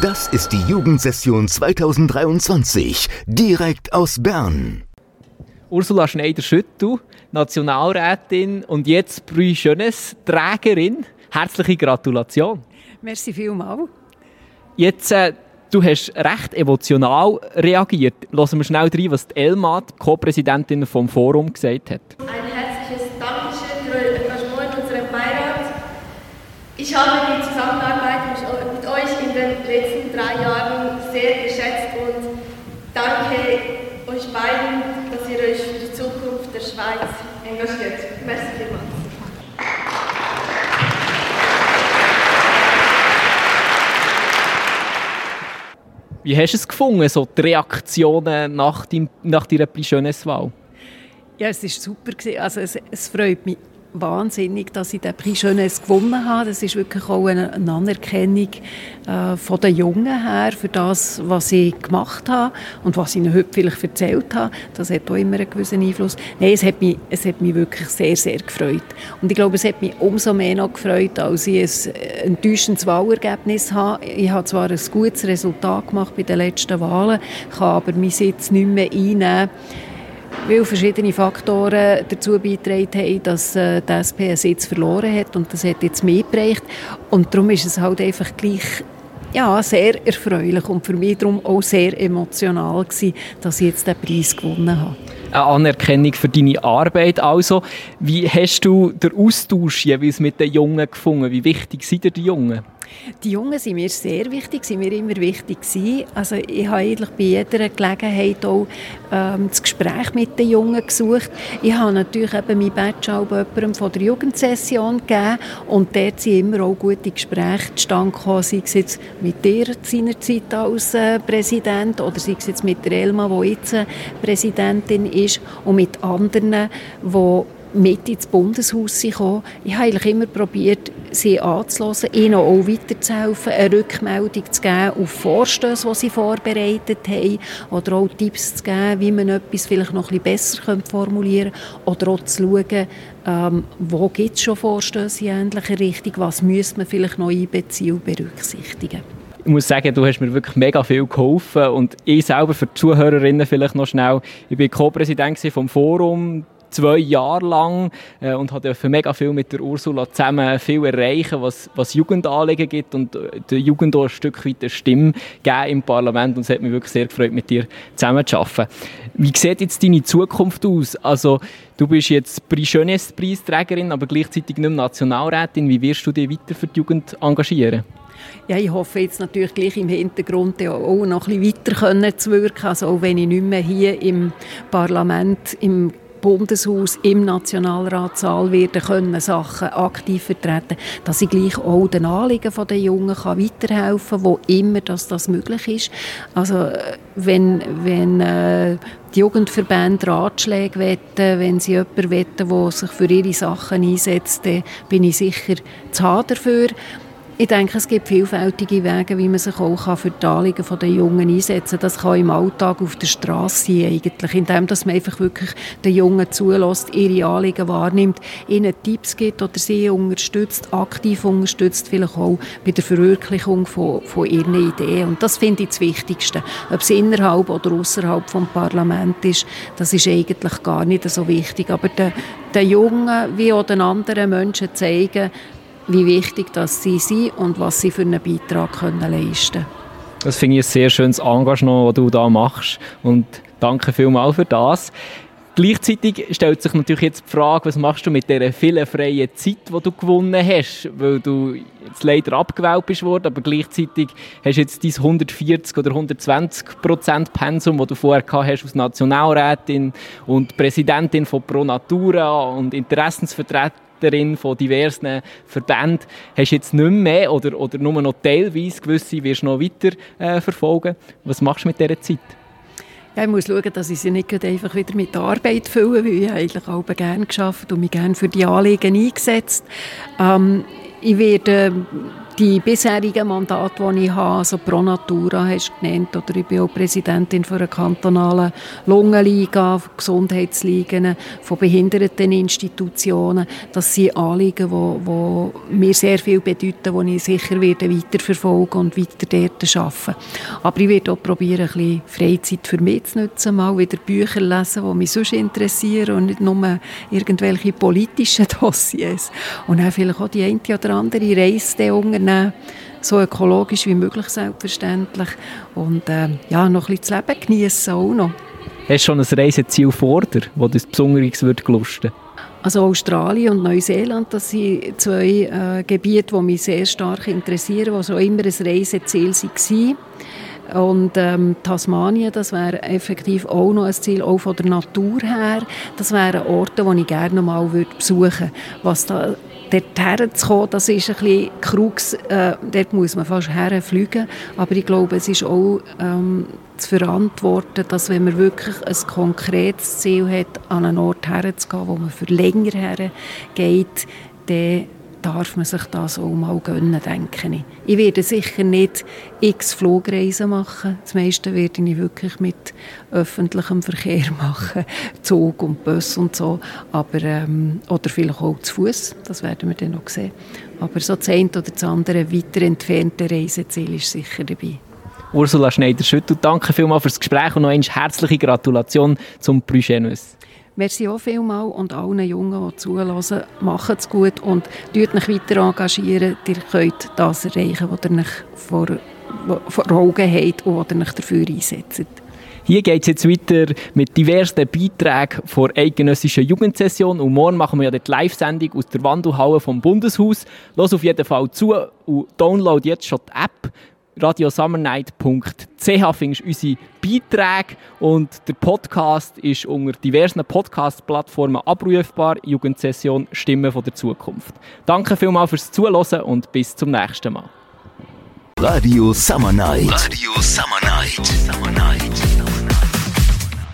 Das ist die Jugendsession 2023, direkt aus Bern. Ursula Schneider-Schüttel, Nationalrätin und jetzt Brü Schönes, Trägerin. Herzliche Gratulation. Merci vielmals. Jetzt, äh, du hast recht emotional reagiert. Lassen wir schnell rein, was Elma, die Co-Präsidentin vom Forum, gesagt hat. Ein herzliches Dankeschön für euer Engagement in unserem Beirat. Ich habe die Zusammenarbeit mit euch in den letzten drei Jahren sehr geschätzt und danke euch beiden, dass ihr euch für die Zukunft der Schweiz engagiert. Merci vielmals. Wie hast du es gefunden, so die Reaktionen nach, dein, nach deiner Wahl? Ja, es war super. Also es, es freut mich wahnsinnig, dass ich den Prix Jeunesse gewonnen habe. Das ist wirklich auch eine, Anerkennung äh, von den Jungen her für das, was ich gemacht habe und was ich ihnen heute vielleicht erzählt habe. Das hat auch immer einen gewissen Einfluss. Nein, es hat mich, es hat mich wirklich sehr, sehr gefreut. Und ich glaube, es hat mich umso mehr noch gefreut, als ich ein enttäuschendes Wahlergebnis habe. Ich habe zwar ein gutes Resultat gemacht bei den letzten Wahlen, kann aber meinen Sitz nicht mehr einnehmen weil verschiedene Faktoren dazu beigetragen haben, dass äh, die SP einen Sitz verloren hat und das hat jetzt geprägt. Und darum ist es halt einfach gleich ja, sehr erfreulich und für mich darum auch sehr emotional gewesen, dass ich jetzt den Preis gewonnen habe. Eine Anerkennung für deine Arbeit also. Wie hast du den Austausch jeweils mit den Jungen gefunden? Wie wichtig sind dir die Jungen? Die Jungen sind mir sehr wichtig, sind mir immer wichtig gewesen. Also ich habe eigentlich bei jeder Gelegenheit auch ähm, das Gespräch mit den Jungen gesucht. Ich habe natürlich eben mein Badge auch jemandem von der Jugendsession gegeben und dort sind immer auch gute Gespräche zustande gekommen, sei es jetzt mit dir seinerzeit als äh, Präsident oder sei es jetzt mit der Elma, die jetzt äh, Präsidentin ist und mit anderen, die mit ins Bundeshaus gekommen. Ich habe eigentlich immer probiert, sie anzuhören, ihnen auch weiterzuhelfen, eine Rückmeldung zu geben auf Vorstöße, die sie vorbereitet haben, oder auch Tipps zu geben, wie man etwas vielleicht noch ein bisschen besser formulieren könnte, oder auch zu schauen, ähm, wo gibt es schon Vorstöße in ähnlicher Richtung, was müsste man vielleicht noch einbeziehen und berücksichtigen. Ich muss sagen, du hast mir wirklich mega viel geholfen und ich selber für die Zuhörerinnen vielleicht noch schnell, ich bin Co-Präsident vom Forum zwei Jahre lang äh, und durfte mega viel mit der Ursula zusammen viel erreichen, was, was Jugendanliegen gibt und äh, der Jugend auch ein Stück weit eine Stimme geben im Parlament und es hat mich wirklich sehr gefreut, mit dir zusammen zu arbeiten. Wie sieht jetzt deine Zukunft aus? Also, du bist jetzt Jeunesse Preisträgerin, aber gleichzeitig nicht mehr Nationalrätin. Wie wirst du dich weiter für die Jugend engagieren? Ja, ich hoffe jetzt natürlich gleich im Hintergrund auch noch ein bisschen weiter können zu wirken. Also auch wenn ich nicht mehr hier im Parlament, im Bundeshaus, im Nationalratssaal werden können Sachen aktiv vertreten, dass ich gleich auch den Anliegen der Jungen kann weiterhelfen kann, wo immer dass das möglich ist. Also wenn, wenn äh, die Jugendverbände Ratschläge wetten, wenn sie jemanden wetten, der sich für ihre Sachen einsetzt, dann bin ich sicher zu haben dafür. Ich denke, es gibt vielfältige Wege, wie man sich auch für die Anliegen der Jungen einsetzen kann. Das kann im Alltag auf der Straße sein, eigentlich, indem dass man einfach wirklich den Jungen zulässt, ihre Anliegen wahrnimmt, ihnen Tipps gibt oder sie unterstützt, aktiv unterstützt, vielleicht auch bei der Verwirklichung von, von ihren Ideen. Und das finde ich das Wichtigste. Ob es innerhalb oder außerhalb des Parlaments ist, das ist eigentlich gar nicht so wichtig. Aber den, den Jungen wie auch den anderen Menschen zeigen, wie wichtig das sie sind und was sie für einen Beitrag können leisten können. Das finde ich ein sehr schönes Engagement, das du da machst und danke vielmals für das. Gleichzeitig stellt sich natürlich jetzt die Frage, was machst du mit dieser vielen freien Zeit, die du gewonnen hast, weil du jetzt leider abgewählt bist worden, aber gleichzeitig hast du jetzt dein 140 oder 120 Prozent Pensum, das du vorher gehabt hast als Nationalrätin und Präsidentin von Pro Natura und Interessensvertreterin Vertreterin von diversen Verbänden, hast du jetzt nicht mehr oder, oder nur noch teilweise gewisse wirst du noch weiter äh, verfolgen. Was machst du mit dieser Zeit? Ja, ich muss schauen, dass ich sie nicht einfach wieder mit Arbeit fülle, weil ich eigentlich auch gerne geschafft und mich gerne für die Anliegen eingesetzt. Ähm, ich werde die bisherigen Mandate, die ich habe, also Pro Natura hast du genannt, oder ich bin auch Präsidentin von einer kantonalen Lungenliga, Gesundheitsligen, von Behinderteninstitutionen, das sind Anliegen, die, die mir sehr viel bedeuten, die ich sicher werde weiterverfolgen und weiter dort arbeiten. Aber ich werde auch probieren, ein bisschen Freizeit für mich zu nutzen, mal wieder Bücher lesen, die mich sonst interessieren und nicht nur irgendwelche politischen Dossiers. Und dann vielleicht auch die eine oder andere Reise unternehmen, so ökologisch wie möglich selbstverständlich. Und äh, ja, noch ein bisschen das Leben genießen auch noch. Hast du schon ein Reiseziel vor dir, das dir besonders gelusten also Australien und Neuseeland, das sind zwei äh, Gebiete, die mich sehr stark interessieren, die so immer ein Reiseziel waren. Und ähm, Tasmanien, das wäre effektiv auch noch ein Ziel, auch von der Natur her. Das wären Orte, die ich gerne mal besuchen würde. Was da dort herzukommen, das ist ein bisschen Krux, äh, dort muss man fast herfliegen, aber ich glaube, es ist auch ähm, zu verantworten, dass wenn man wirklich ein konkretes Ziel hat, an einen Ort herzugehen, wo man für länger hergeht, dann darf man sich das auch mal gönnen, denke ich. Ich werde sicher nicht x Flugreisen machen. Das meiste werde ich wirklich mit öffentlichem Verkehr machen, Zug und Bus und so. Aber, ähm, oder vielleicht auch zu Fuß, das werden wir dann noch sehen. Aber so das eine oder das andere weiter entfernte Reiseziel ist sicher dabei. Ursula Schneider-Schüttel, danke vielmals für das Gespräch und noch eine herzliche Gratulation zum Prix. Merci auch vielmal und allen Jungen, die zuhören, macht es gut und tut euch weiter engagieren. Ihr könnt das erreichen, was ihr euch vor, vor Augen habt und was ihr euch dafür einsetzt. Hier geht es jetzt weiter mit diversen Beiträgen vor eidgenössischer Jugendsession und morgen machen wir ja die Live-Sendung aus der Wandelhalle vom Bundeshaus. Los auf jeden Fall zu und download jetzt schon die App radiosummernight.ch findest du unsere Beiträge und der Podcast ist unter diversen Podcast-Plattformen abrufbar. Jugendsession Stimmen von der Zukunft. Danke vielmals fürs Zuhören und bis zum nächsten Mal. Radio Summer Night. Radio Summer Night. Summer Night.